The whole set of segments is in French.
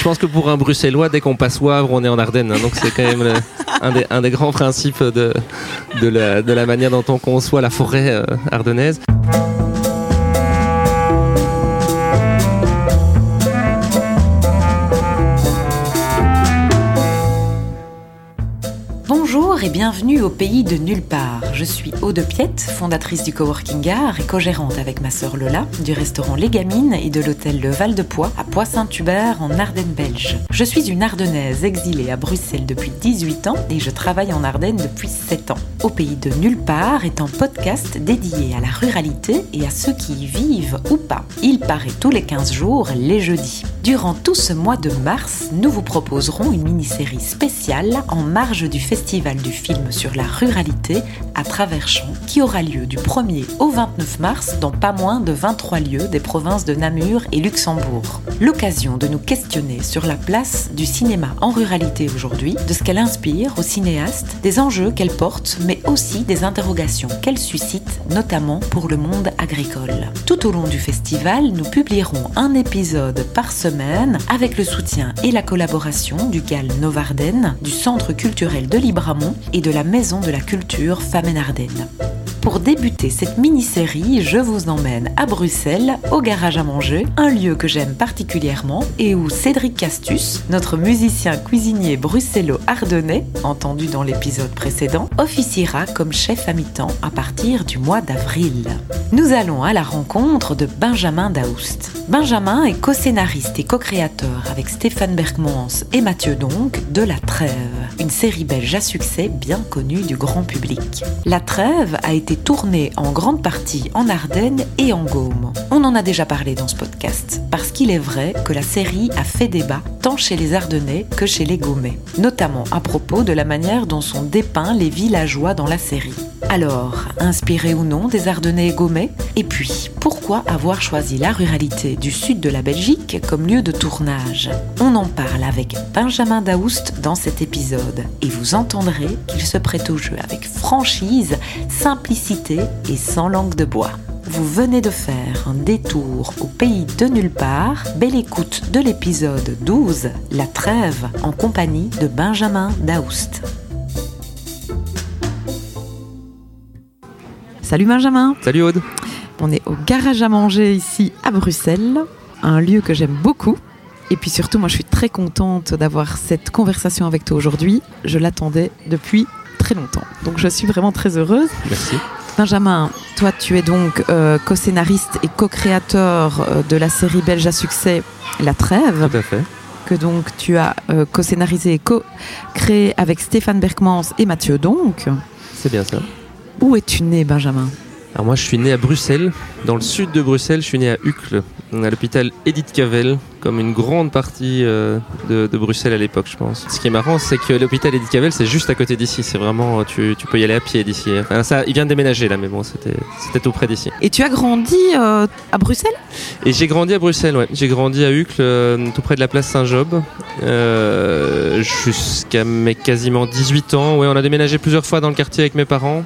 Je pense que pour un Bruxellois, dès qu'on passe Wavre, on est en Ardennes. hein. donc c'est quand même un, des, grands principes de, de, la, de la manière dont on conçoit la forêt euh, ardennaise. Bonjour et bienvenue au pays de nulle part. Je suis Aude Piette, fondatrice du Coworking Art et co-gérante avec ma sœur Lola du restaurant Les Gamines et de l'hôtel Le Val de Poix à Poix-Saint-Hubert en Ardennes belge. Je suis une Ardennaise exilée à Bruxelles depuis 18 ans et je travaille en Ardennes depuis 7 ans. Au pays de nulle part est un podcast dédié à la ruralité et à ceux qui y vivent ou pas. Il paraît tous les 15 jours les jeudis. Durant tout ce mois de mars, nous vous proposerons une mini-série spéciale en marge du Festival du film sur la ruralité travers champs qui aura lieu du 1er au 29 mars dans pas moins de 23 lieux des provinces de Namur et Luxembourg. L'occasion de nous questionner sur la place du cinéma en ruralité aujourd'hui, de ce qu'elle inspire aux cinéastes, des enjeux qu'elle porte, mais aussi des interrogations qu'elle suscite, notamment pour le monde agricole. Tout au long du festival, nous publierons un épisode par semaine avec le soutien et la collaboration du GAL Novarden, du Centre culturel de Libramont et de la Maison de la culture Femmes Ardennes. Pour débuter cette mini-série, je vous emmène à Bruxelles, au garage à manger, un lieu que j'aime particulièrement et où Cédric Castus, notre musicien cuisinier bruxello-ardennais, entendu dans l'épisode précédent, officiera comme chef à mi-temps à partir du mois d'avril. Nous allons à la rencontre de Benjamin Daoust. Benjamin est co-scénariste et co-créateur avec Stéphane Bergmans et Mathieu Donc de La Trêve, une série belge à succès bien connue du grand public. La Trêve a été tournée en grande partie en Ardennes et en Gaume. On en a déjà parlé dans ce podcast, parce qu'il est vrai que la série a fait débat tant chez les Ardennais que chez les Gaumais, notamment à propos de la manière dont sont dépeints les villageois dans la série. Alors, inspiré ou non des Ardennais et Gaumais? Et puis, pourquoi avoir choisi la ruralité du sud de la Belgique comme lieu de tournage? On en parle avec Benjamin Daoust dans cet épisode, et vous entendrez qu'il se prête au jeu avec franchise, simplicité et sans langue de bois. Vous venez de faire un détour au pays de nulle part. Belle écoute de l'épisode 12, La Trêve, en compagnie de Benjamin Daoust. Salut Benjamin, Salut Aude. on est au garage à manger ici à Bruxelles, un lieu que j'aime beaucoup. Et puis surtout, moi je suis très contente d'avoir cette conversation avec toi aujourd'hui. Je l'attendais depuis très longtemps. Donc je suis vraiment très heureuse. Merci. Benjamin, toi tu es donc euh, co-scénariste et co-créateur euh, de la série belge à succès La Trêve, Tout à fait. que donc tu as euh, co-scénarisé et co-créé avec Stéphane Berkmans et Mathieu donc. C'est bien ça. Où es-tu né Benjamin? Alors moi je suis né à Bruxelles, dans le sud de Bruxelles, je suis né à Uccle, à l'hôpital Edith Cavell, comme une grande partie euh, de, de Bruxelles à l'époque je pense. Ce qui est marrant c'est que l'hôpital Edith Cavell c'est juste à côté d'ici, c'est vraiment, tu, tu peux y aller à pied d'ici. Enfin, ça, il vient de déménager là mais bon c'était tout près d'ici. Et tu as grandi euh, à Bruxelles? Et j'ai grandi à Bruxelles, ouais. J'ai grandi à Uccle, euh, tout près de la place Saint-Job, euh, jusqu'à mes quasiment 18 ans. Ouais, on a déménagé plusieurs fois dans le quartier avec mes parents.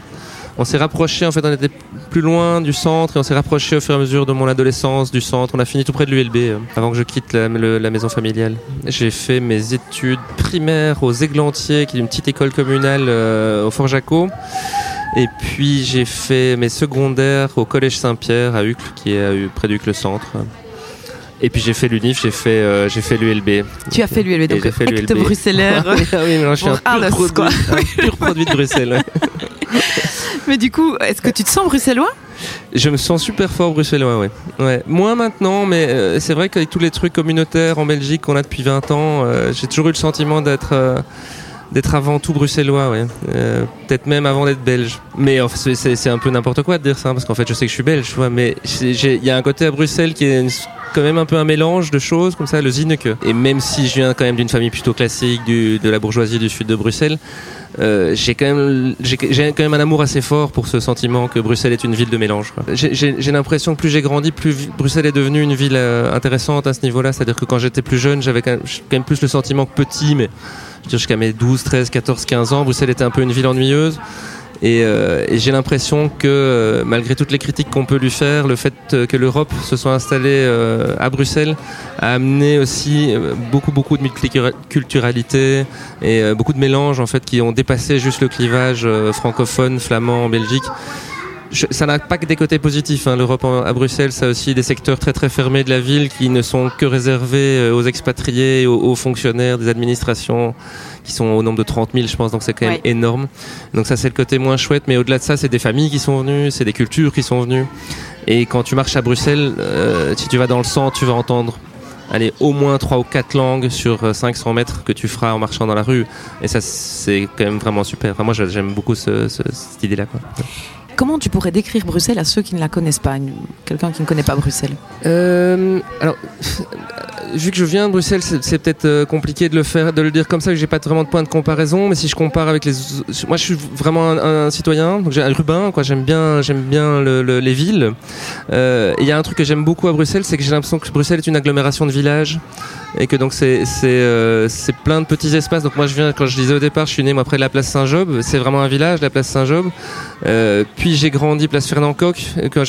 On s'est rapproché, en fait, on était plus loin du centre et on s'est rapproché au fur et à mesure de mon adolescence du centre. On a fini tout près de l'ULB euh, avant que je quitte la, le- la maison familiale. J'ai fait mes études primaires aux Églantiers, qui est une petite école communale euh, au Fort Jaco. Et puis j'ai fait mes secondaires au Collège Saint-Pierre à Uccle, qui est à près d'Uccle Centre. Et puis j'ai fait l'UNIF, j'ai fait, euh, j'ai fait l'ULB. Tu as fait l'ULB, donc fait acte bruxellaire. Ah oui, non, je suis un Arles, pur, quoi. produit, un pur produit de Bruxelles. Mais du coup, est-ce que tu te sens bruxellois? Je me sens super fort bruxellois, ouais. Moins maintenant, mais euh, c'est vrai qu'avec tous les trucs communautaires en Belgique qu'on a depuis 20 ans, euh, j'ai toujours eu le sentiment d'être euh, d'être avant tout bruxellois, ouais. Peut-être même avant d'être belge. Mais enfin, c'est- un peu n'importe quoi de dire ça, hein, parce qu'en fait, je sais que je suis belge, mais il y a un côté à Bruxelles qui est quand même un peu un mélange de choses comme ça, le zineke. Et même si je viens quand même d'une famille plutôt classique de la bourgeoisie du sud de Bruxelles, euh, j'ai quand même quand même un amour assez fort pour ce sentiment que Bruxelles est une ville de mélange. J'ai- l'impression que plus j'ai grandi, plus Bruxelles est devenue une ville euh, intéressante à ce niveau-là. C'est-à-dire que quand j'étais plus jeune, j'avais quand, quand même plus le sentiment que petit, mais jusqu'à mes 12, 13, 14, 15 ans, Bruxelles était un peu une ville ennuyeuse. Et, j'ai l'impression que malgré toutes les critiques qu'on peut lui faire, le fait que l'Europe se soit installée à Bruxelles a amené aussi beaucoup beaucoup de multiculturalité et beaucoup de mélanges en fait qui ont dépassé juste le clivage francophone, flamand Belgique ça n'a pas que des côtés positifs. Hein. L'Europe à Bruxelles, ça a aussi des secteurs très très fermés de la ville qui ne sont que réservés euh, aux expatriés, aux, fonctionnaires des administrations qui sont au nombre de 30 000, je pense. Donc c'est quand même énorme. Donc ça c'est le côté moins chouette. Mais au-delà de ça, c'est des familles qui sont venues, c'est des cultures qui sont venues. Et quand tu marches à Bruxelles, euh, si tu vas dans le centre, tu vas entendre allez, au moins 3 ou 4 langues sur 500 euh, mètres que tu feras en marchant dans la rue. Et ça, c'est quand même vraiment super. Enfin, moi, j'aime beaucoup ce, cette idée-là. Comment tu pourrais décrire Bruxelles à ceux qui ne la connaissent pas, quelqu'un qui ne connaît pas Bruxelles? Euh, Alors, vu que je viens de Bruxelles, c'est peut-être euh, compliqué de le faire, de le dire comme ça, que j'ai pas vraiment de point de comparaison. Mais si je compare avec les, moi, je suis vraiment un, citoyen, donc j'ai un rubain, quoi. J'aime bien, j'aime bien les villes. Euh, il y a un truc que j'aime beaucoup à Bruxelles, c'est que j'ai l'impression que Bruxelles est une agglomération de villages et que donc c'est c'est c'est plein de petits espaces. Donc moi, je viens, quand je disais au départ, je suis né moi près de la place Saint-Job. C'est vraiment un village, la place Saint-Job. puis j'ai grandi place Fernand Coq.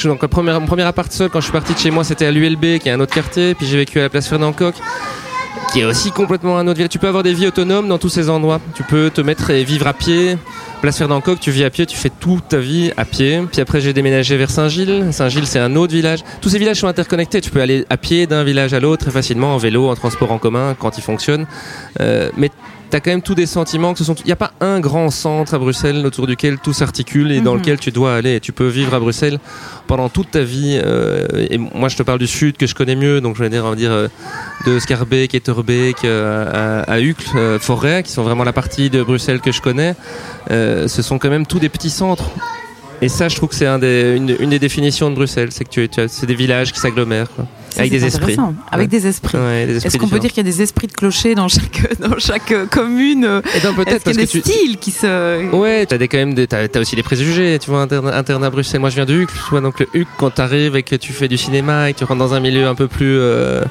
Donc premier, mon premier appart seul, quand je suis parti de chez moi, c'était à l'ULB, qui est un autre quartier. Puis j'ai vécu à la place Fernand Qui est aussi complètement un autre village. Tu peux avoir des vies autonomes dans tous ces endroits. Tu peux te mettre et vivre à pied. Place Fernand Coq, tu vis à pied, tu fais toute ta vie à pied. Puis après, j'ai déménagé vers Saint-Gilles. Saint-Gilles, c'est un autre village. Tous ces villages sont interconnectés. Tu peux aller à pied d'un village à l'autre très facilement, en vélo, en transport en commun, quand ils fonctionnent. Euh, mais tu as quand même tous des sentiments que ce sont. Il n'y a pas un grand centre à Bruxelles autour duquel tout s'articule et dans mhm. lequel tu dois aller. Tu peux vivre à Bruxelles pendant toute ta vie. Euh, et moi, je te parle du sud que je connais mieux, donc je vais dire, on va dire euh, de Scarbeck, Etterbeek euh, à, à Uccle, Forêt, qui sont vraiment la partie de Bruxelles que je connais. ce sont quand même tous des petits centres. Et ça, je trouve que c'est un une, une, des définitions de Bruxelles, c'est que tu, tu c'est des villages qui s'agglomèrent. Avec des, esprits. avec des esprits. Est-ce qu'on peut dire qu'il y a des esprits de clocher dans chaque, dans chaque commune Et eh ben, peut-être qu'il y a des styles qui se. Ouais, t'as des, quand même des, as, aussi des préjugés, tu vois, internes à Bruxelles. Moi, je viens de Huc, tu vois, donc le Huc, quand t'arrives et que tu fais du cinéma et que tu rentres dans un milieu un peu plus euh,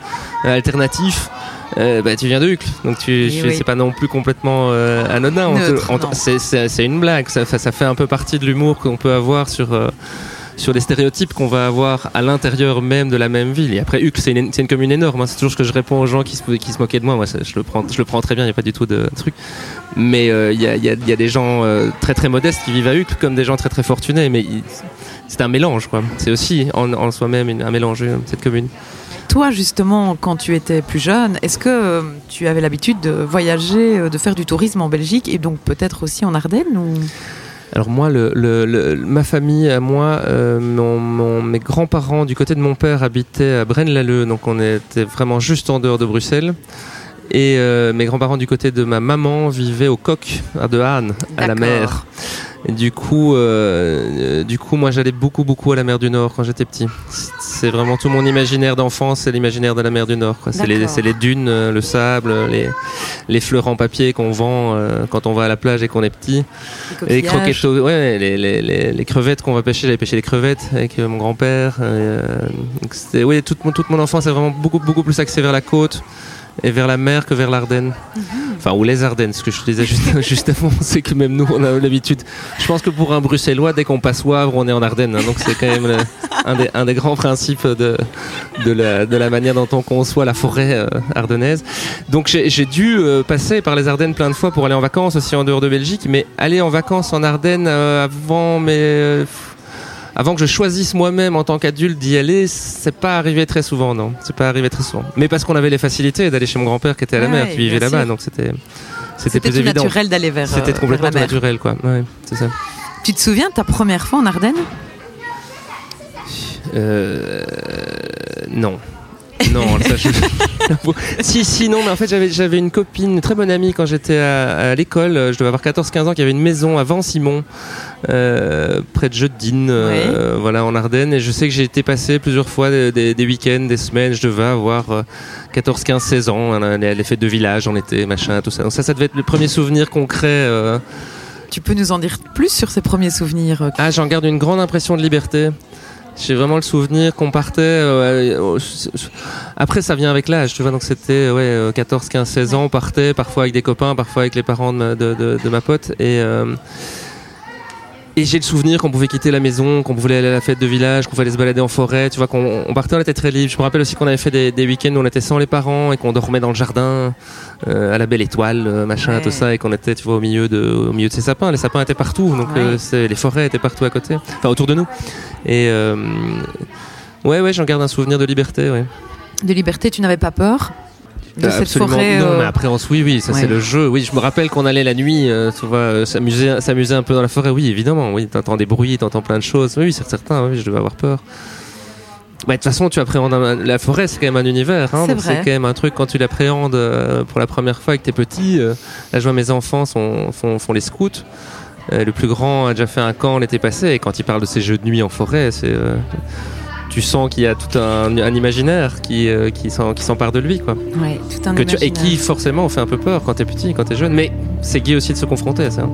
alternatif, euh, bah, tu viens de Hucle, donc tu, c'est pas non plus complètement euh, anodin. C'est une blague, ça, ça, fait un peu partie de l'humour qu'on peut avoir sur euh, sur les stéréotypes qu'on va avoir à l'intérieur même de la même ville. Et après, Hucle, c'est une, une, commune énorme. Hein. C'est toujours ce que je réponds aux gens qui se, moquaient de moi. Moi, je, le prends, très bien, il n'y a pas du tout de truc. Mais il y, a, des gens très très modestes qui vivent à Hucle, comme des gens très très fortunés. Mais c'est un mélange. C'est aussi en, soi-même un mélange, cette commune. Toi, justement, quand tu étais plus jeune, est-ce que euh, tu avais l'habitude de voyager, euh, de faire du tourisme en Belgique et donc peut-être aussi en Ardennes. Alors moi, le, ma famille, à moi, euh, mon, mes grands-parents du côté de mon père habitaient à Braine-l'Alleud, donc on était vraiment juste en dehors de Bruxelles. Et mes grands-parents du côté de ma maman vivaient au Coq, à De Haane, à la mer du coup, euh, du coup, moi, j'allais beaucoup, beaucoup à la mer du Nord quand j'étais petit. C'est vraiment tout mon imaginaire d'enfance, c'est l'imaginaire de la mer du Nord. C'est les, les, dunes, euh, le sable, les, les fleurs en papier qu'on vend euh, quand on va à la plage et qu'on est petit. Les, croquettes, ouais, les, les, les, crevettes qu'on va pêcher. J'allais pêcher les crevettes avec mon grand-père. oui, toute, toute mon enfance est vraiment beaucoup, beaucoup plus axée vers la côte et vers la mer que vers l'Ardenne. Mhm. Enfin, ou les Ardennes, ce que je disais juste, juste avant, c'est que même nous, on a l'habitude. Je pense que pour un Bruxellois, dès qu'on passe Wavre, on est en Ardennes. Hein, donc c'est quand même un, des, un, des, grands principes de, de, la, de, la, manière dont on conçoit la forêt euh, ardennaise. Donc j'ai dû euh, passer par les Ardennes plein de fois pour aller en vacances, aussi en dehors de Belgique. Mais aller en vacances en Ardennes euh, avant mes avant que je choisisse moi-même en tant qu'adulte d'y aller, c'est pas arrivé très souvent, non. C'est pas arrivé très souvent. Mais parce qu'on avait les facilités d'aller chez mon grand-père qui était à la mer, qui vivait là-bas, donc c'était c'était plus évident. naturel d'aller vers. C'était euh, complètement naturel, quoi. Ouais, c'est ça. Tu te souviens de ta première fois en Ardennes? Euh, Non. Non, ça, je... si, si, non, mais en fait, j'avais, j'avais une copine, une très bonne amie quand j'étais à, l'école. Je devais avoir 14-15 ans, qui avait une maison à Vent-Simon, euh, près de Jeudine, euh, voilà, en Ardennes. Et je sais que j'ai été passé plusieurs fois des, week-ends, des semaines. Je devais avoir 14, 15, 16 ans. Les fêtes de village en été, machin, tout ça. Donc ça, ça devait être le premier souvenir concret. Euh. Tu peux nous en dire plus sur ces premiers souvenirs Ah, j'en garde une grande impression de liberté. J'ai vraiment le souvenir qu'on partait. Euh, après, ça vient avec l'âge, tu vois. Donc, c'était ouais, 14, 15, 16 ans. On partait parfois avec des copains, parfois avec les parents de ma, de, de, ma pote. Et, euh, Et j'ai le souvenir qu'on pouvait quitter la maison, qu'on pouvait aller à la fête de village, qu'on pouvait aller se balader en forêt, tu vois, qu'on on partait, on était très libre. Je me rappelle aussi qu'on avait fait des, des week-ends où on était sans les parents et qu'on dormait dans le jardin, euh, à la belle étoile, euh, machin, Ouais. tout ça, et qu'on était, tu vois, au milieu de, au milieu de ces sapins. Les sapins étaient partout, donc Ouais. euh, les forêts étaient partout à côté, enfin autour de nous. Et euh, ouais, ouais, j'en garde un souvenir de liberté, ouais. De liberté, tu n'avais pas peur? De cette Absolument. forêt Non, euh, mais après, on se- oui, oui, ça ouais. c'est le jeu. Oui, je me rappelle qu'on allait la nuit, euh, tu vois, euh, s'amuser, s'amuser un peu dans la forêt. Oui, évidemment. Oui, t'entends des bruits, t'entends plein de choses. Oui, oui, c'est certain. Oui, je devais avoir peur. Bah, de toute façon, tu appréhendes un- la forêt, c'est quand même un univers. Hein, C'est donc vrai. c'est quand même un truc quand tu l'appréhendes euh, pour la première fois et que t'es petit. là, je vois mes enfants sont, font, font les scouts. Le plus grand a déjà fait un camp l'été passé. Et quand il parle de ces jeux de nuit en forêt, c'est tu sens qu'il y a tout un, un imaginaire qui, euh, qui s'empare de lui, quoi. Ouais, tout un que tu, et qui forcément fait un peu peur quand t'es petit, quand t'es jeune, mais c'est gai aussi de se confronter à ça.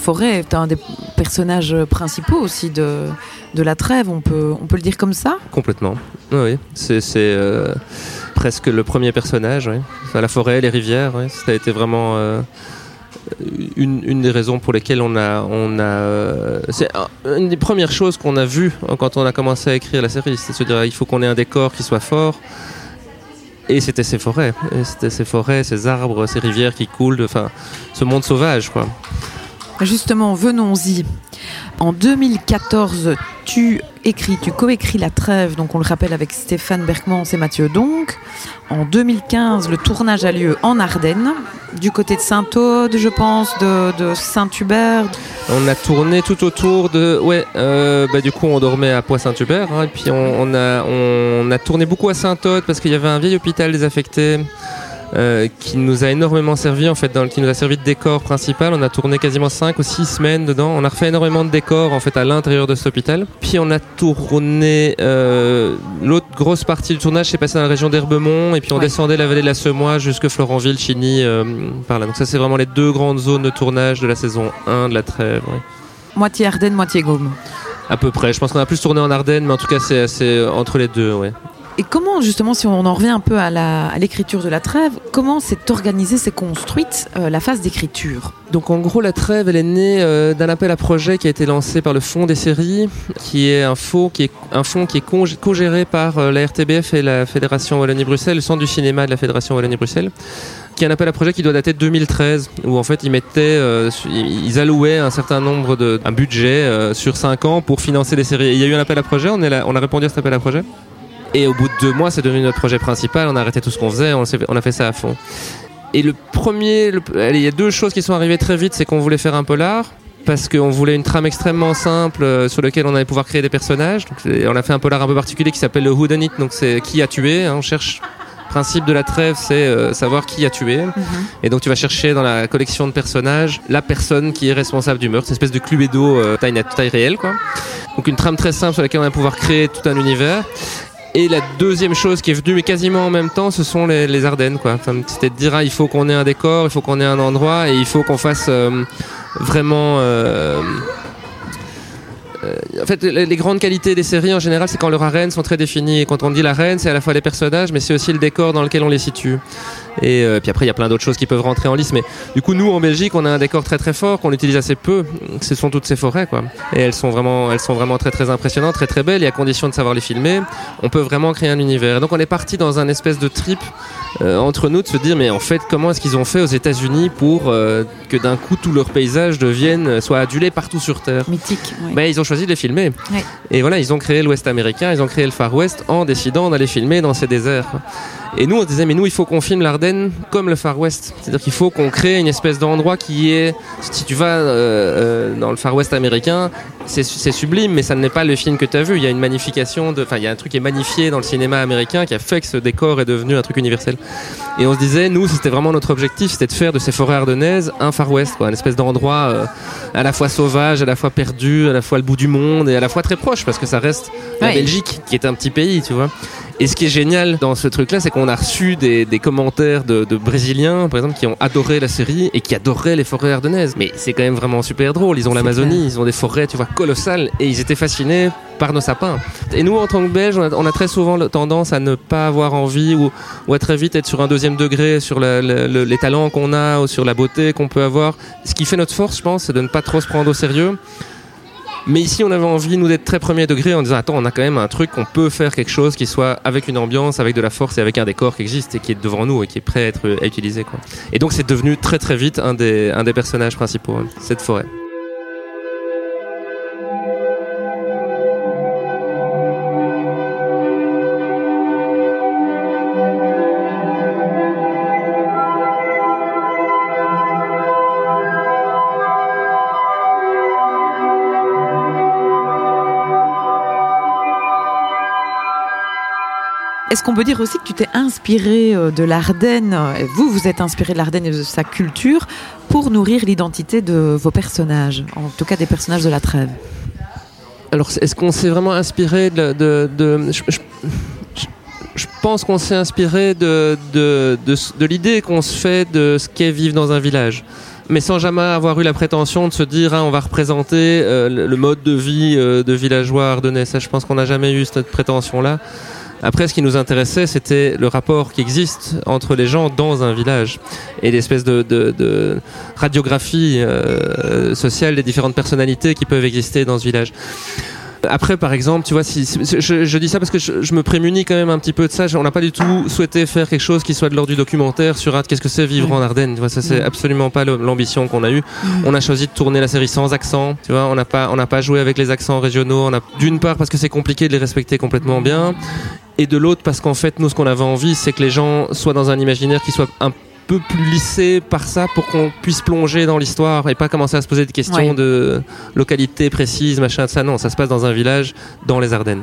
Forêt est un des personnages principaux aussi de, de la trêve, on peut, on peut le dire comme ça? Complètement. Oui, oui. c'est euh, presque le premier personnage. la forêt, les rivières, oui. ça a été vraiment euh, une, une des raisons pour lesquelles on a, on a, euh, c'est un- une des premières choses qu'on a vues quand on a commencé à écrire la série, c'est se dire il faut qu'on ait un décor qui soit fort. Et c'était ces forêts, c'était ces forêts, ces arbres, ces rivières qui coulent, enfin, ce monde sauvage, quoi. Justement, venons-y. En 2014, tu écris, tu coécris La Trêve, donc on le rappelle avec Stéphane Berkmans et Mathieu Donc. En 2015, le tournage a lieu en Ardennes, du côté de Saint-Aude, je pense, de, Saint-Hubert. On a tourné tout autour de. Ouais, euh, bah, du coup, on dormait à Poix-Saint-Hubert. hein, et puis, on, on a, on a tourné beaucoup à Saint-Aude parce qu'il y avait un vieil hôpital désaffecté euh, qui nous a énormément servi, en fait, dans, qui nous a servi de décor principal. On a tourné quasiment 5 ou 6 semaines dedans. On a refait énormément de décors, en fait, à l'intérieur de cet hôpital. Puis, on a tourné. euh, L'autre grosse partie du tournage s'est passé dans la région d'Herbemont. Et puis, on Ouais. descendait la vallée de la Semois jusque Florenville, Chigny, euh, par là. Donc, ça, c'est vraiment les deux grandes zones de tournage de la saison 1 de la trêve. ouais. Moitié Ardennes, moitié Gaume. À peu près. Je pense qu'on a plus tourné en Ardennes, mais en tout cas, c'est c'est entre les deux, ouais. Et comment, justement, si on en revient un peu à l'écriture de la trêve, comment s'est organisée, s'est construite euh, la phase d'écriture? Donc en gros, la trêve, elle est née euh, d'un appel à projet qui a été lancé par le Fonds des séries, qui est un fonds qui est, un qui est co-géré par euh, la RTBF et la Fédération Wallonie-Bruxelles, le Centre du cinéma de la Fédération Wallonie-Bruxelles, qui est un appel à projet qui doit dater de 2013, où en fait ils mettaient, ils allouaient un certain nombre de, un budget sur 5 ans pour financer des séries. Il y a eu un appel à projet, on a répondu à cet appel à projet? Et au bout de deux mois, c'est devenu notre projet principal. On a arrêté tout ce qu'on faisait, on, a fait ça à fond. Et le premier, le- allez, il y a deux choses qui sont arrivées très vite, c'est qu'on voulait faire un polar parce qu'on voulait une trame extrêmement simple euh, sur laquelle on allait pouvoir créer des personnages. Donc, on a fait un polar un peu particulier qui s'appelle le Who Done It, donc c'est qui a tué. hein. on cherche. Le principe de la trêve, c'est euh, savoir qui a tué. Et donc tu vas chercher dans la collection de personnages la personne qui est responsable du meurtre, cette espèce de cluedo euh, taille, taille réelle, quoi. Donc une trame très simple sur laquelle on va pouvoir créer tout un univers. Et la deuxième chose qui est venue, mais quasiment en même temps, ce sont les, Ardennes. Quoi. Enfin, C'était de dire, ah, il faut qu'on ait un décor, il faut qu'on ait un endroit, et il faut qu'on fasse euh, vraiment... euh, euh, en fait, les, les grandes qualités des séries, en général, c'est quand leurs arènes sont très définies. Et quand on dit l'arène, c'est à la fois les personnages, mais c'est aussi le décor dans lequel on les situe. Et euh, puis après, il y a plein d'autres choses qui peuvent rentrer en lice. Mais du coup, nous, en Belgique, on a un décor très très fort qu'on utilise assez peu. Ce sont toutes ces forêts, quoi. Et elles sont vraiment, elles sont vraiment très très impressionnantes, très très belles. Et à condition de savoir les filmer, on peut vraiment créer un univers. Et donc, on est parti dans un espèce de trip euh, entre nous de se dire, mais en fait, comment est-ce qu'ils ont fait aux États-Unis pour euh, que d'un coup tous leurs paysages deviennent, soient adulés partout sur Terre? Mythique. oui. ben, ils ont choisi de les filmer. Et voilà, ils ont créé l'Ouest américain, ils ont créé le Far West en décidant d'aller filmer dans ces déserts. Et nous, on se disait, mais nous, il faut qu'on filme l'Ardenne comme le Far West. C'est-à-dire qu'il faut qu'on crée une espèce d'endroit qui est, si tu vas euh, euh, dans le Far West américain, c'est sublime, mais ça n'est pas le film que tu as vu. Il y a une magnification, de, enfin, il y a un truc qui est magnifié dans le cinéma américain qui a fait que ce décor est devenu un truc universel. Et on se disait, nous, c'était vraiment notre objectif, c'était de faire de ces forêts ardennaises un Far West, quoi, une espèce d'endroit euh, à la fois sauvage, à la fois perdu, à la fois le bout du monde et à la fois très proche, parce que ça reste la Belgique, qui est un petit pays, tu vois. Et ce qui est génial dans ce truc-là, c'est qu'on a reçu des, commentaires de, Brésiliens, par exemple, qui ont adoré la série et qui adoraient les forêts ardennaises. Mais c'est quand même vraiment super drôle. Ils ont l'Amazonie, ils ont des forêts, tu vois, colossales, et ils étaient fascinés par nos sapins. Et nous, en tant que Belges, on a, très souvent tendance à ne pas avoir envie ou, ou, à très vite être sur un deuxième degré sur les talents qu'on a ou sur la beauté qu'on peut avoir. Ce qui fait notre force, je pense, c'est de ne pas trop se prendre au sérieux mais ici, on avait envie, nous, d'être très premier degré en disant Attends, on a quand même un truc, on peut faire quelque chose qui soit avec une ambiance, avec de la force et avec un décor qui existe et qui est devant nous et qui est prêt à être utilisé. Et donc, c'est devenu très très vite un des, un des personnages principaux, hein, cette forêt. Est-ce qu'on peut dire aussi que tu t'es inspiré euh, de l'Ardenne, vous, vous êtes inspiré de l'Ardenne et de sa culture pour nourrir l'identité de vos personnages, en tout cas des personnages de la trêve Alors, est-ce qu'on s'est vraiment inspiré de... je, pense qu'on s'est inspiré de, l'idée qu'on se fait de ce qu'est vivre dans un village mais sans jamais avoir eu la prétention de se dire hein, on va représenter euh, le mode de vie euh, de villageois ardennais. Je pense qu'on n'a jamais eu cette prétention-là. Après, ce qui nous intéressait, c'était le rapport qui existe entre les gens dans un village et l'espèce de, de, de, radiographie euh, sociale des différentes personnalités qui peuvent exister dans ce village. Après, par exemple, tu vois, si, je, dis ça parce que je, me prémunis quand même un petit peu de ça. On n'a pas du tout souhaité faire quelque chose qui soit de l'ordre du documentaire sur ah, qu'est-ce que c'est vivre en Ardennes. Tu vois, ça c'est absolument pas l'ambition qu'on a eue. On a choisi de tourner la série sans accent. Tu vois, on n'a pas, on n'a pas joué avec les accents régionaux. On a d'une part parce que c'est compliqué de les respecter complètement bien, et de l'autre parce qu'en fait, nous, ce qu'on avait envie, c'est que les gens soient dans un imaginaire qui soit un peu plus lissé par ça pour qu'on puisse plonger dans l'histoire et pas commencer à se poser des questions de localité précise, machin, ça. Non, ça se passe dans un village dans les Ardennes,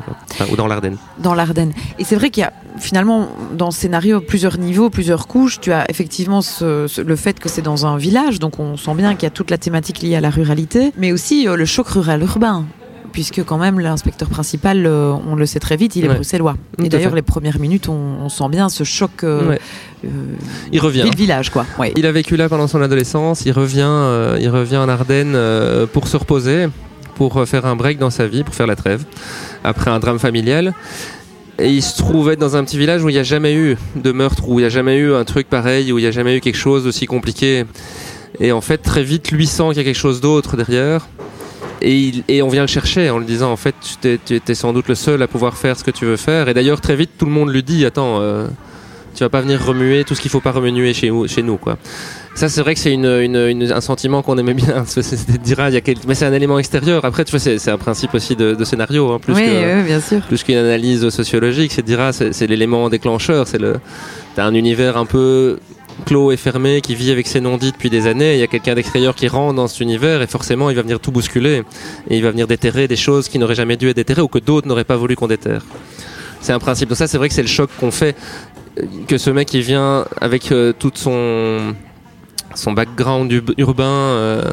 ou dans l'Ardenne. Dans l'Ardenne. Et c'est vrai qu'il y a finalement dans ce scénario plusieurs niveaux, plusieurs couches. Tu as effectivement le fait que c'est dans un village, donc on sent bien qu'il y a toute la thématique liée à la ruralité, mais aussi euh, le choc rural-urbain puisque quand même l'inspecteur principal, euh, on le sait très vite, il est bruxellois. Et d'ailleurs, les premières minutes, on, sent bien ce choc. Euh, euh, il revient. Ville-village, quoi. Il a vécu là pendant son adolescence. Il revient, il revient en Ardennes pour se reposer, pour faire un break dans sa vie, pour faire la trêve après un drame familial. Et il se trouvait dans un petit village où il n'y a jamais eu de meurtre, où il n'y a jamais eu un truc pareil, où il n'y a jamais eu quelque chose d'aussi compliqué. Et en fait, très vite, lui sent qu'il y a quelque chose d'autre derrière. Et, on vient le chercher en lui disant en fait tu es, sans doute le seul à pouvoir faire ce que tu veux faire. Et d'ailleurs très vite tout le monde lui dit attends euh, tu vas pas venir remuer tout ce qu'il faut pas remuer chez, chez nous quoi. Ça c'est vrai que c'est une, un sentiment qu'on aimait bien. C'était dire ah, il y a mais c'est un élément extérieur. Après tu vois c'est un principe aussi de, scénario hein, plus oui, bien sûr. plus qu'une analyse sociologique. C'est de dire ah, c'est l'élément déclencheur. C'est le t'as un univers un peu clos et fermé qui vit avec ses non-dits depuis des années. Il y a quelqu'un d'extérieur qui rentre dans cet univers et forcément il va venir tout bousculer et il va venir déterrer des choses qui n'auraient jamais dû être déterrées ou que d'autres n'auraient pas voulu qu'on déterre. C'est un principe. Donc ça c'est vrai que c'est le choc qu'on fait que ce mec qui vient avec euh, toute son son background urbain, euh,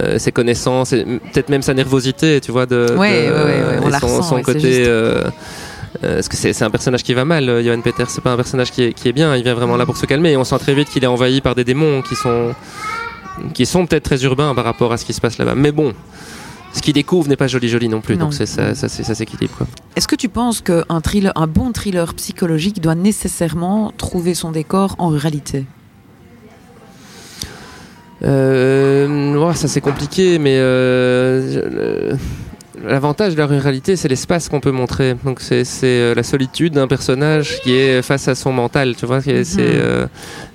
euh, ses connaissances, peut-être même sa nervosité, tu vois, de, son, côté euh, parce que c'est un personnage qui va mal, euh, Johan Peter, c'est pas un personnage qui est, bien, il vient vraiment là pour se calmer. Et on sent très vite qu'il est envahi par des démons qui sont, qui sont peut-être très urbains par rapport à ce qui se passe là-bas. Mais bon, ce qu'il découvre n'est pas joli joli non plus, donc ça, ça, ça, s'équilibre. Est-ce que tu penses qu'un un bon thriller psychologique doit nécessairement trouver son décor en ruralité euh, ça c'est compliqué, mais euh, L'avantage de la ruralité, c'est l'espace qu'on peut montrer. Donc c'est euh, la solitude d'un personnage qui est face à son mental. Tu vois, c'est mhm. euh,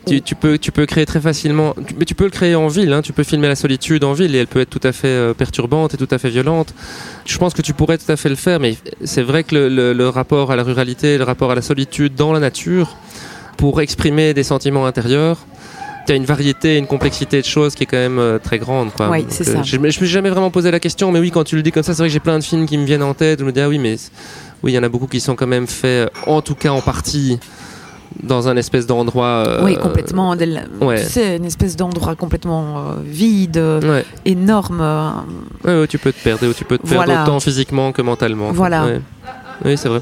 tu, peux tu peux créer très facilement, mais tu peux le créer en ville. Hein. tu peux filmer la solitude en ville et elle peut être tout à fait euh, perturbante et tout à fait violente. Je pense que tu pourrais tout à fait le faire, mais c'est vrai que le, rapport à la ruralité, le rapport à la solitude dans la nature, pour exprimer des sentiments intérieurs, as une variété, une complexité de choses qui est quand même euh, très grande. Quoi. Oui, c'est ça. Je, je me suis jamais vraiment posé la question, mais oui, quand tu le dis comme ça, c'est vrai que j'ai plein de films qui me viennent en tête. Je me dis, ah oui, mais oui, il y en a beaucoup qui sont quand même faits, euh, en tout cas en partie, dans un espèce d'endroit. euh, oui, complètement. del- ouais. Tu sais, une espèce d'endroit complètement euh, vide, euh, Ouais. énorme. euh, Ouais, ouais, tu peux te perdre, où tu peux te perdre Voilà. autant physiquement que mentalement. Voilà. Oui, c'est vrai.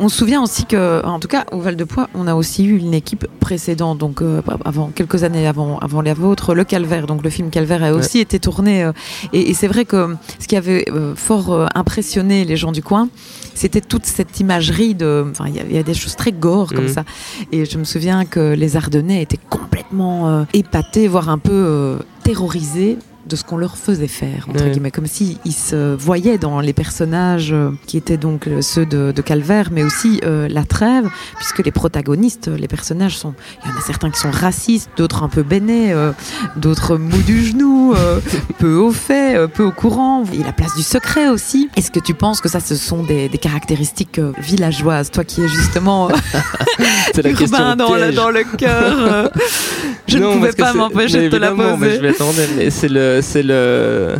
On se souvient aussi que, en tout cas, au Val de Poix, on a aussi eu une équipe précédente, donc euh, avant quelques années avant, avant la vôtre, le Calvaire. Donc le film Calvaire a aussi été tourné, euh, et, et c'est vrai que ce qui avait euh, fort euh, impressionné les gens du coin, c'était toute cette imagerie de, enfin, il y a- il y, a des choses très gore comme Mhm. ça. Et je me souviens que les Ardennais étaient complètement euh, épatés, voire un peu euh, terrorisés de ce qu'on leur faisait faire, entre Ouais. guillemets, comme s'ils se voyaient dans les personnages euh, qui étaient donc euh, ceux de, de Calvaire, mais aussi euh, la trêve, puisque les protagonistes, les personnages sont, il y en a certains qui sont racistes, d'autres un peu bénés, euh, d'autres mous du genou, euh, peu au fait, peu au courant, et la place du secret aussi. Est-ce que tu penses que ça, ce sont des, des caractéristiques villageoises, toi qui es justement la urbain dans le, dans le cœur Je Non, ne pouvais pas m'empêcher de te la évidemment, mais poser. je mais c'est le, c'est le.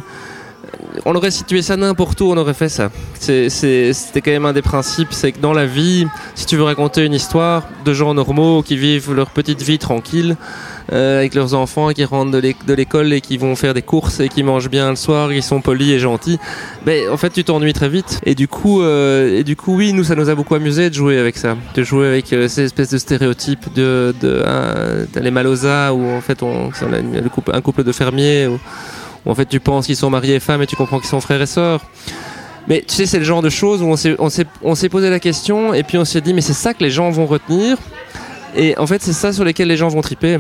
On aurait situé ça n'importe où, on aurait fait ça. C'était quand même un des principes, c'est que dans la vie, si tu veux raconter une histoire de gens normaux qui vivent leur petite vie tranquille, euh, avec leurs enfants, qui rentrent de l'éc- de l'école et qui vont faire des courses et qui mangent bien le soir, qui sont polis et gentils, ben, en fait, tu t'ennuies très vite. Et du coup, euh, et du coup, oui, nous, ça nous a beaucoup amusé de jouer avec ça, de jouer avec euh, ces espèces de stéréotypes de, de hein, t'as les Malosa où en fait, on, c'est un, le couple- de fermiers où, en fait, tu penses qu'ils sont mariés et femmes et tu comprends qu'ils sont frères et sœurs. Mais tu sais, c'est le genre de choses où on s'est, posé la question et puis on s'est dit, mais c'est ça que les gens vont retenir. Et en fait, c'est ça sur lesquels les gens vont triper.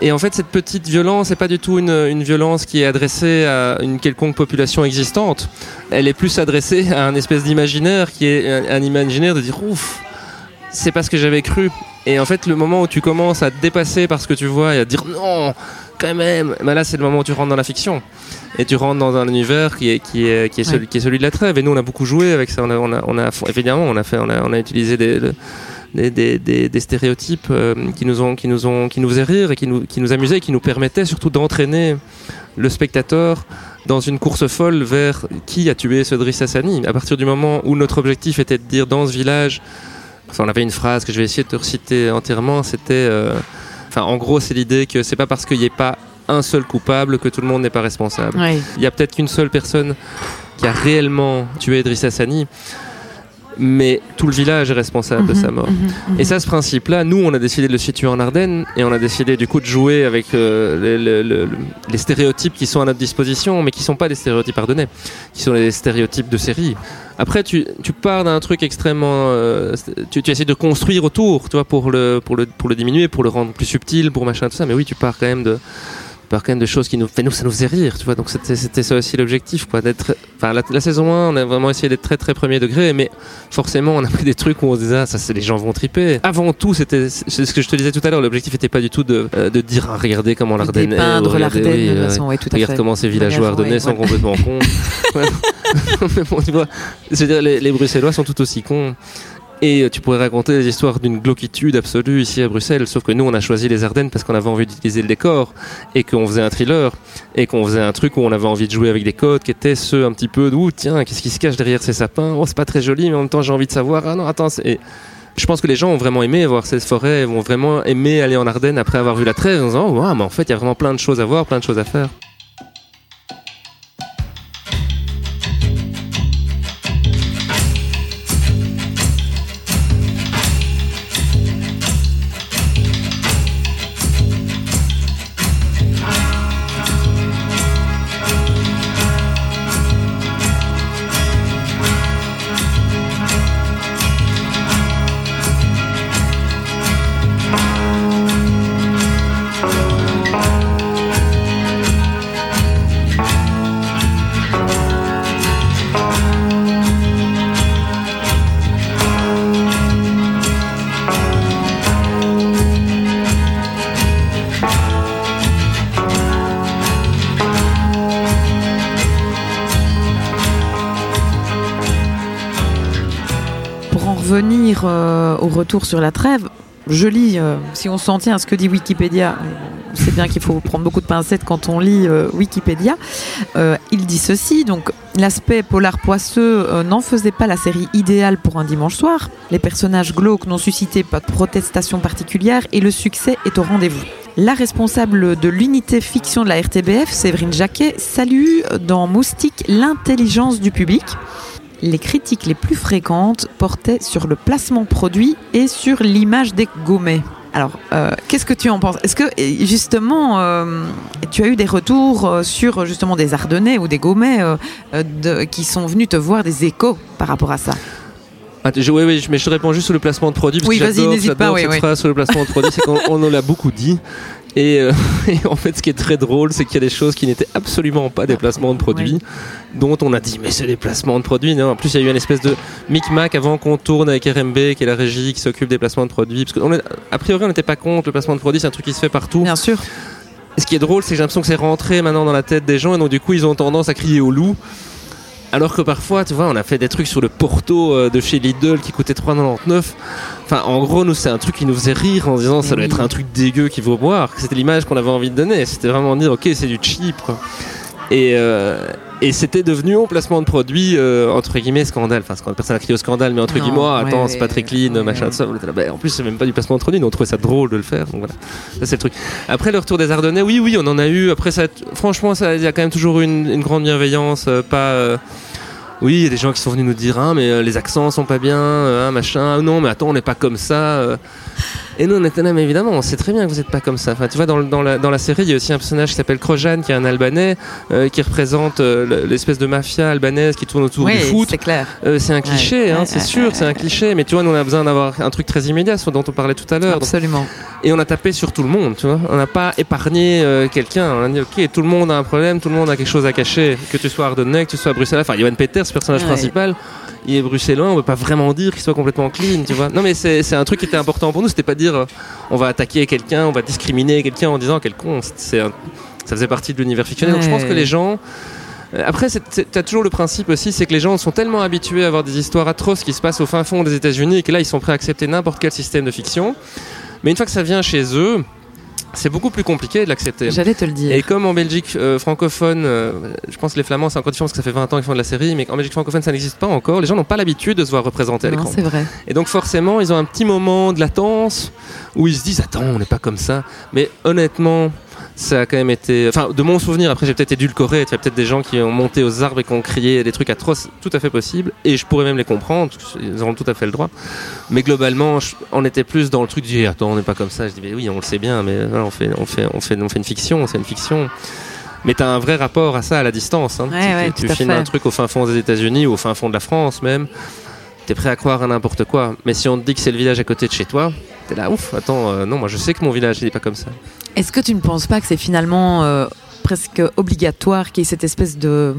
Et en fait, cette petite violence n'est pas du tout une, violence qui est adressée à une quelconque population existante. Elle est plus adressée à un espèce d'imaginaire qui est un, un imaginaire de dire ouf, c'est pas ce que j'avais cru. Et en fait, le moment où tu commences à te dépasser par ce que tu vois et à dire non, quand même, ben là, c'est le moment où tu rentres dans la fiction. Et tu rentres dans un univers qui est, qui est, qui est, celui, Ouais. qui est celui de la trêve. Et nous, on a beaucoup joué avec ça. On a, on a, on a évidemment, on a, fait, on a, on a utilisé des, des, des, des, des stéréotypes euh, qui nous ont qui nous ont qui nous faisaient rire et qui nous qui nous amusaient et qui nous permettaient surtout d'entraîner le spectateur dans une course folle vers qui a tué ce Driss Hassani à partir du moment où notre objectif était de dire dans ce village enfin, on avait une phrase que je vais essayer de te reciter entièrement c'était euh, enfin en gros c'est l'idée que c'est pas parce qu'il n'y ait pas un seul coupable que tout le monde n'est pas responsable Ouais. il y a peut-être qu'une seule personne qui a réellement tué Driss Hassani mais tout le village est responsable de sa mort. Mhm, mhm. Et ça, ce principe-là, nous, on a décidé de le situer en Ardennes et on a décidé du coup de jouer avec euh, les, le- le- le- les stéréotypes qui sont à notre disposition, mais qui sont pas des stéréotypes ardennais, qui sont des stéréotypes de série. Après, tu, tu pars d'un truc extrêmement, euh, tu, tu essaies de construire autour, tu vois, pour le, pour le, pour le diminuer, pour le rendre plus subtil, pour machin tout ça. Mais oui, tu pars quand même de, tu pars quand même de choses qui nous, fait nous, ça nous faisait rire, tu vois. Donc c'était, c'était ça aussi l'objectif, quoi, d'être. Enfin, la, la saison 1, on a vraiment essayé d'être très très premier degré, mais forcément, on a pris des trucs où on se disait, ah, ça, c'est les gens vont triper. Avant tout, c'était c'est ce que je te disais tout à l'heure. L'objectif n'était pas du tout de, euh, de dire, ah, regardez comment l'Ardenne est. regardez, l'Ardenne oui, euh, façon, tout à fait. comment ces villageois ardennais ouais, sont complètement cons. Mais bon, tu vois, je veux dire, les, les Bruxellois sont tout aussi cons. Et euh, tu pourrais raconter des histoires d'une glauquitude absolue ici à Bruxelles, sauf que nous on a choisi les Ardennes parce qu'on avait envie d'utiliser le décor et qu'on faisait un thriller et qu'on faisait un truc où on avait envie de jouer avec des codes qui étaient ceux un petit peu d'où tiens qu'est-ce qui se cache derrière ces sapins? Oh c'est pas très joli mais en même temps j'ai envie de savoir. Ah non attends c'est- je pense que les gens ont vraiment aimé voir ces forêts vont vraiment aimé aller en Ardennes après avoir vu la trêve en disant oh, mais en fait il y a vraiment plein de choses à voir plein de choses à faire euh, au retour sur la trêve, je lis, euh, si on s'en tient à ce que dit Wikipédia, sait bien qu'il faut prendre beaucoup de pincettes quand on lit euh, Wikipédia. Il dit ceci, donc l'aspect polar poisseux n'en faisait pas la série idéale pour un dimanche soir. Les personnages glauques n'ont suscité pas de protestation particulière et le succès est au rendez-vous. La responsable de l'unité fiction de la RTBF, Séverine Jacquet, salue dans Moustique l'intelligence du public. Les critiques les plus fréquentes portaient sur le placement produit et sur l'image des gommets. Alors, euh, qu'est-ce que tu en penses? Est-ce que justement, euh, tu as eu des retours euh, sur justement des Ardennais ou des Gaumets qui sont venus te voir des échos par rapport à ça? Ah, oui, oui, mais je réponds juste sur le placement de produit. Parce oui, vas-y, n'hésite pas. Oui, cette phrase sur le placement de produit, c'est qu'on en a beaucoup dit. Et, en fait, ce qui est très drôle, c'est qu'il y a des choses qui n'étaient absolument pas des placements de produits, dont on a dit, mais c'est des placements de produits. Non, en plus, il y a eu une espèce de micmac avant qu'on tourne avec RMB, qui est la régie qui s'occupe des placements de produits. Parce que, a priori, on n'était pas contre le placement de produits, c'est un truc qui se fait partout. Bien sûr. Et ce qui est drôle, c'est que j'ai l'impression que c'est rentré maintenant dans la tête des gens, et donc du coup, ils ont tendance à crier au loup. Alors que parfois, tu vois, on a fait des trucs sur le Porto euh, de chez Lidl qui coûtait 3,99. Enfin, en gros, nous, c'est un truc qui nous faisait rire en disant ça doit être un truc dégueu qu'il faut boire. C'était l'image qu'on avait envie de donner. C'était vraiment dire, ok, c'est du cheap. Quoi. Et, euh, et c'était devenu en placement de produit euh, entre guillemets scandale. Enfin, personne n'a crié au scandale, mais entre guillemets, attends, c'est pas très clean, machin, ça. Bah, en plus, c'est même pas du placement de produit, donc on trouvait ça drôle de le faire. Donc voilà, ça c'est le truc. Après le retour des Ardennais, oui, oui, on en a eu. Après, ça, franchement, il y a quand même toujours eu une, une grande bienveillance, euh, pas. Euh, oui, il y a des gens qui sont venus nous dire ah mais les accents sont pas bien, ah, machin. Ah, non mais attends on n'est pas comme ça. Et nous, on était là, mais évidemment, on sait très bien que vous n'êtes pas comme ça. Enfin, tu vois, dans, dans, la, dans la série, il y a aussi un personnage qui s'appelle Krojan, qui est un Albanais, euh, qui représente euh, l'espèce de mafia albanaise qui tourne autour du foot. c'est clair. Euh, c'est un cliché, hein, c'est sûr, c'est un cliché. Mais tu vois, nous, on a besoin d'avoir un truc très immédiat, ce dont on parlait tout à l'heure. Absolument. Et on a tapé sur tout le monde, tu vois. On n'a pas épargné quelqu'un. On a dit, ok, tout le monde a un problème, tout le monde a quelque chose à cacher. Que tu sois Ardennais, que tu sois Bruxelles. Enfin, Johan Peter, ce personnage principal, il est bruxellois, on veut pas vraiment dire qu'il soit complètement clean, tu vois. Non, mais c'est un truc qui était important pour nous, c'était pas dire on va attaquer quelqu'un, on va discriminer quelqu'un en disant quel con. C'est ça faisait partie de l'univers fictionnel. Donc je pense que les gens. Euh, après, tu as toujours le principe aussi, c'est que les gens sont tellement habitués à avoir des histoires atroces qui se passent au fin fond des États-Unis et que là, ils sont prêts à accepter n'importe quel système de fiction. Mais une fois que ça vient chez eux, c'est beaucoup plus compliqué de l'accepter. J'allais te le dire. Et comme en Belgique euh, francophone, euh, je pense que les Flamands c'est encore différent parce que ça fait 20 ans qu'ils font de la série, mais en Belgique francophone ça n'existe pas encore. Les gens n'ont pas l'habitude de se voir représenter à l'écran. C'est vrai. Et donc forcément ils ont un petit moment de latence où ils se disent attends on n'est pas comme ça. Mais honnêtement, ça a quand même été. Enfin, de mon souvenir, après j'ai peut-être édulcoré, il y a peut-être des gens qui ont monté aux arbres et qui ont crié des trucs atroces, tout à fait possible, et je pourrais même les comprendre, ils auront tout à fait le droit. Mais globalement, on était plus dans le truc du attends, on n'est pas comme ça. Je dis, mais oui, on le sait bien, mais on, fait, on, fait, on, fait, on fait une fiction, c'est une fiction. Mais tu as un vrai rapport à ça à la distance. Hein. tu, filmes un truc au fin fond des États-Unis ou au fin fond de la France même t'es prêt à croire à n'importe quoi. Mais si on te dit que c'est le village à côté de chez toi, t'es là, ouf, attends, euh, non, moi je sais que mon village n'est pas comme ça. Est-ce que tu ne penses pas que c'est finalement euh, presque obligatoire qu'il y ait cette espèce de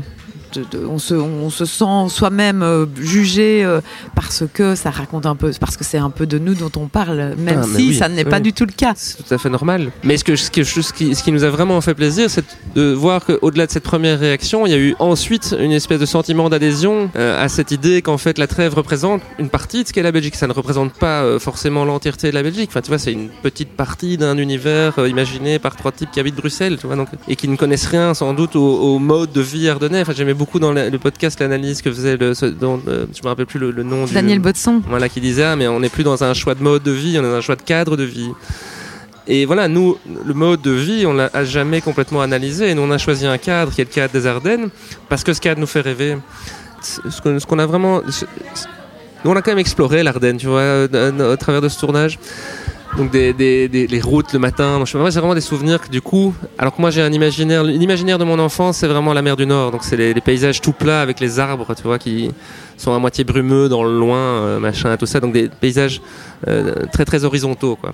on, se, on, se, sent soi-même euh, jugé euh, parce que ça raconte un peu, parce que c'est un peu de nous dont on parle, même ah, si ça n'est pas du tout le cas. C'est tout à fait normal. Mais ce, que, ce, qui, ce, qui, ce qui nous a vraiment fait plaisir, c'est de voir qu'au-delà de cette première réaction, il y a eu ensuite une espèce de sentiment d'adhésion euh, à cette idée qu'en fait la trêve représente une partie de ce qu'est la Belgique. Ça ne représente pas forcément l'entièreté de la Belgique. Enfin, tu vois, c'est une petite partie d'un univers imaginé par trois types qui habitent Bruxelles, tu vois, donc, et qui ne connaissent rien sans doute au, au mode de vie ardennais. Enfin, j'aimais beaucoup dans le, podcast l'analyse que faisait le, dont, euh, je me rappelle plus le, nom Daniel Botson voilà qui disait ah, mais on n'est plus dans un choix de mode de vie on est dans un choix de cadre de vie. Et voilà nous le mode de vie on l'a jamais complètement analysé et nous on a choisi un cadre qui est le cadre des Ardennes parce que ce cadre nous fait rêver. Ce qu'on a vraiment nous on a quand même exploré l'Ardenne tu vois euh, au travers de ce tournage donc des, des, des, les routes le matin. c'est vraiment des souvenirs que du coup, alors que moi j'ai un imaginaire, l'imaginaire de mon enfance c'est vraiment la mer du Nord. Donc c'est les, paysages tout plats avec les arbres, tu vois, qui sont à moitié brumeux dans le loin, euh, machin, tout ça. Donc des paysages euh, très très horizontaux, quoi,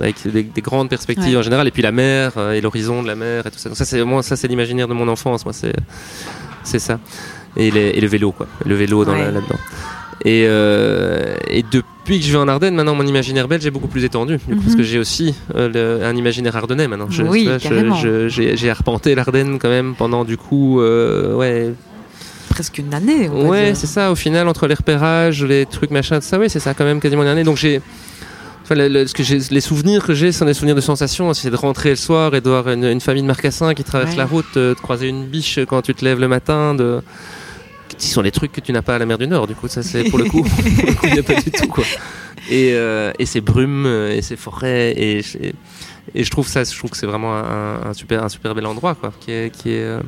avec des, grandes perspectives en général. Et puis la mer euh, et l'horizon de la mer et tout ça. Donc ça c'est moi ça c'est l'imaginaire de mon enfance. Moi c'est c'est ça. Et, et, le vélo, quoi, le vélo dans là-dedans. Et, euh, et, depuis que je vais en Ardennes, maintenant mon imaginaire belge est beaucoup plus étendu, parce que mhm. j'ai aussi euh, un imaginaire ardennais maintenant. oui, j'ai arpenté l'Ardenne quand même pendant du coup, euh, ouais. Presque une année. ouais, c'est ça. Au final, entre les repérages, les trucs machin, ça, oui, c'est ça quand même quasiment une année. Donc j'ai Enfin, ce que les souvenirs que j'ai, sont des souvenirs de sensations. C'est de rentrer le soir et de voir une, famille de marcassins qui traverse la route, de croiser une biche quand tu te lèves le matin, de qui sont les trucs que tu n'as pas à la mer du Nord. Du coup, ça c'est pour le coup, il n'y a pas du tout quoi. Et, euh, ces brumes et ces forêts et, je trouve ça, je trouve que c'est vraiment un, super, un super bel endroit quoi, qui est, qui est euh,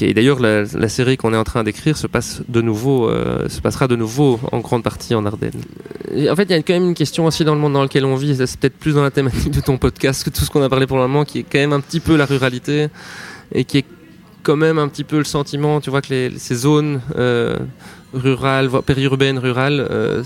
et d'ailleurs la, série qu'on est en train d'écrire se passe de nouveau, euh, se passera de nouveau en grande partie en Ardennes. en fait, il y a quand même une question aussi dans le monde dans lequel on vit. C'est peut-être plus dans la thématique de ton podcast que tout ce qu'on a parlé pour le moment, qui est quand même un petit peu la ruralité et qui est quand même un petit peu le sentiment, tu vois, que les, ces zones euh, rurales, périurbaines, rurales, euh,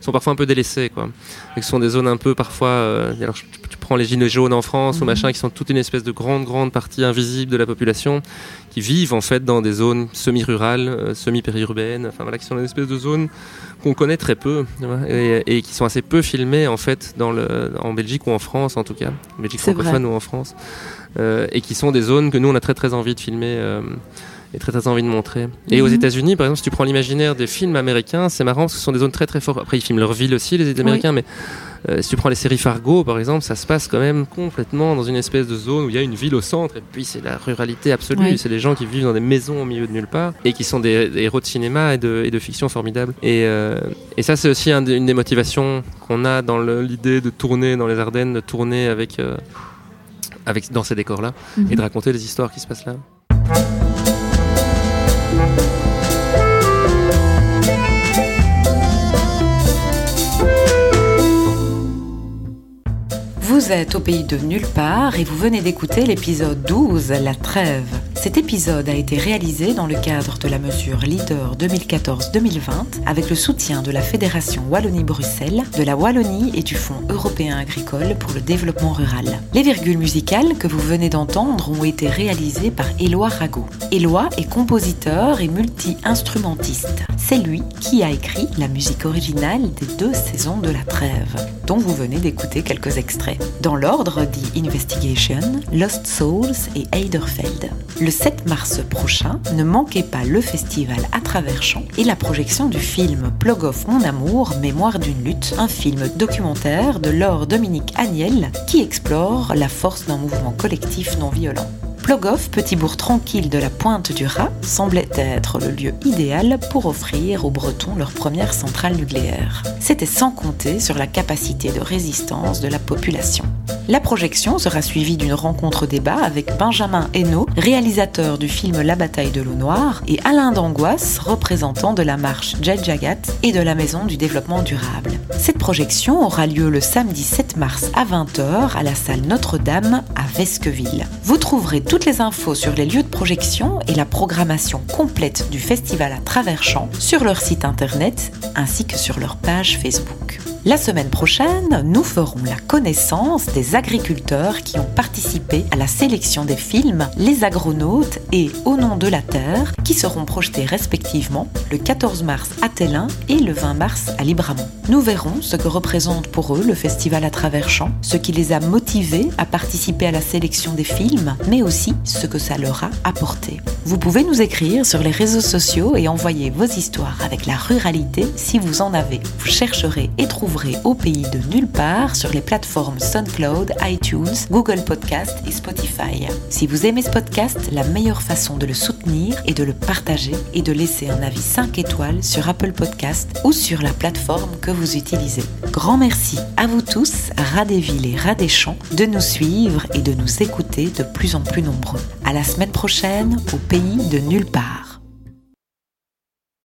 sont parfois un peu délaissées, quoi. Et que ce sont des zones un peu parfois. Euh, alors, tu, prends les gilets jaunes en France ou mhm. machin, qui sont toute une espèce de grande, grande partie invisible de la population, qui vivent en fait dans des zones semi-rurales, euh, semi-périurbaines, enfin voilà, qui sont des espèces de zones qu'on connaît très peu et, et, qui sont assez peu filmées en fait dans le, en Belgique ou en France en tout cas, en Belgique francophone ou en France. Et qui sont des zones que nous on a très très envie de filmer et très très envie de montrer. Et aux mhm. États-Unis, par exemple, si tu prends l'imaginaire des films américains, c'est marrant parce que ce sont des zones très très fortes. Après, ils filment leur ville aussi, les Américains, mais euh, si tu prends les séries Fargo, par exemple, ça se passe quand même complètement dans une espèce de zone où il y a une ville au centre, et puis c'est la ruralité absolue. C'est des gens qui vivent dans des maisons au milieu de nulle part, et qui sont des, héros de cinéma et de, et de fiction formidables. Et, et ça, c'est aussi une des motivations qu'on a dans l'idée de tourner dans les Ardennes, de tourner avec avec, dans ces décors-là et de mhm. raconter les histoires qui se passent là. Vous êtes au pays de nulle part et vous venez d'écouter l'épisode 12, La Trêve. Cet épisode a été réalisé dans le cadre de la mesure Leader 2014-2020 avec le soutien de la Fédération Wallonie-Bruxelles, de la Wallonie et du Fonds européen agricole pour le développement rural. Les virgules musicales que vous venez d'entendre ont été réalisées par Éloi Rago. Éloi est compositeur et multi-instrumentiste. C'est lui qui a écrit la musique originale des deux saisons de La Trêve, dont vous venez d'écouter quelques extraits. Dans l'ordre dit Investigation, Lost Souls et Eiderfeld. Le 7 mars prochain, ne manquez pas le festival à travers champs et la projection du film Plug Off Mon Amour, Mémoire d'une lutte, un film documentaire de Laure Dominique Agnel qui explore la force d'un mouvement collectif non violent. Plogoff, petit bourg tranquille de la pointe du Rat, semblait être le lieu idéal pour offrir aux Bretons leur première centrale nucléaire. C'était sans compter sur la capacité de résistance de la population. La projection sera suivie d'une rencontre débat avec Benjamin Hainaut, réalisateur du film La bataille de l'eau noire, et Alain Dangoisse, représentant de la marche Jagat et de la Maison du développement durable. Cette projection aura lieu le samedi 7 mars à 20h à la salle Notre-Dame à Vesqueville. Toutes les infos sur les lieux de projection et la programmation complète du festival à travers champs sur leur site internet ainsi que sur leur page Facebook. La semaine prochaine, nous ferons la connaissance des agriculteurs qui ont participé à la sélection des films Les Agronautes et Au nom de la Terre, qui seront projetés respectivement le 14 mars à Télin et le 20 mars à Libramont. Nous verrons ce que représente pour eux le festival à travers champs, ce qui les a motivés à participer à la sélection des films, mais aussi ce que ça leur a apporté. Vous pouvez nous écrire sur les réseaux sociaux et envoyer vos histoires avec la ruralité si vous en avez. Vous chercherez et trouverez au pays de nulle part sur les plateformes SoundCloud, iTunes, Google Podcast et Spotify. Si vous aimez ce podcast, la meilleure façon de le soutenir est de le partager et de laisser un avis 5 étoiles sur Apple Podcast ou sur la plateforme que vous utilisez. Grand merci à vous tous, rats des villes et rats champs, de nous suivre et de nous écouter de plus en plus nombreux. À la semaine prochaine au pays de nulle part.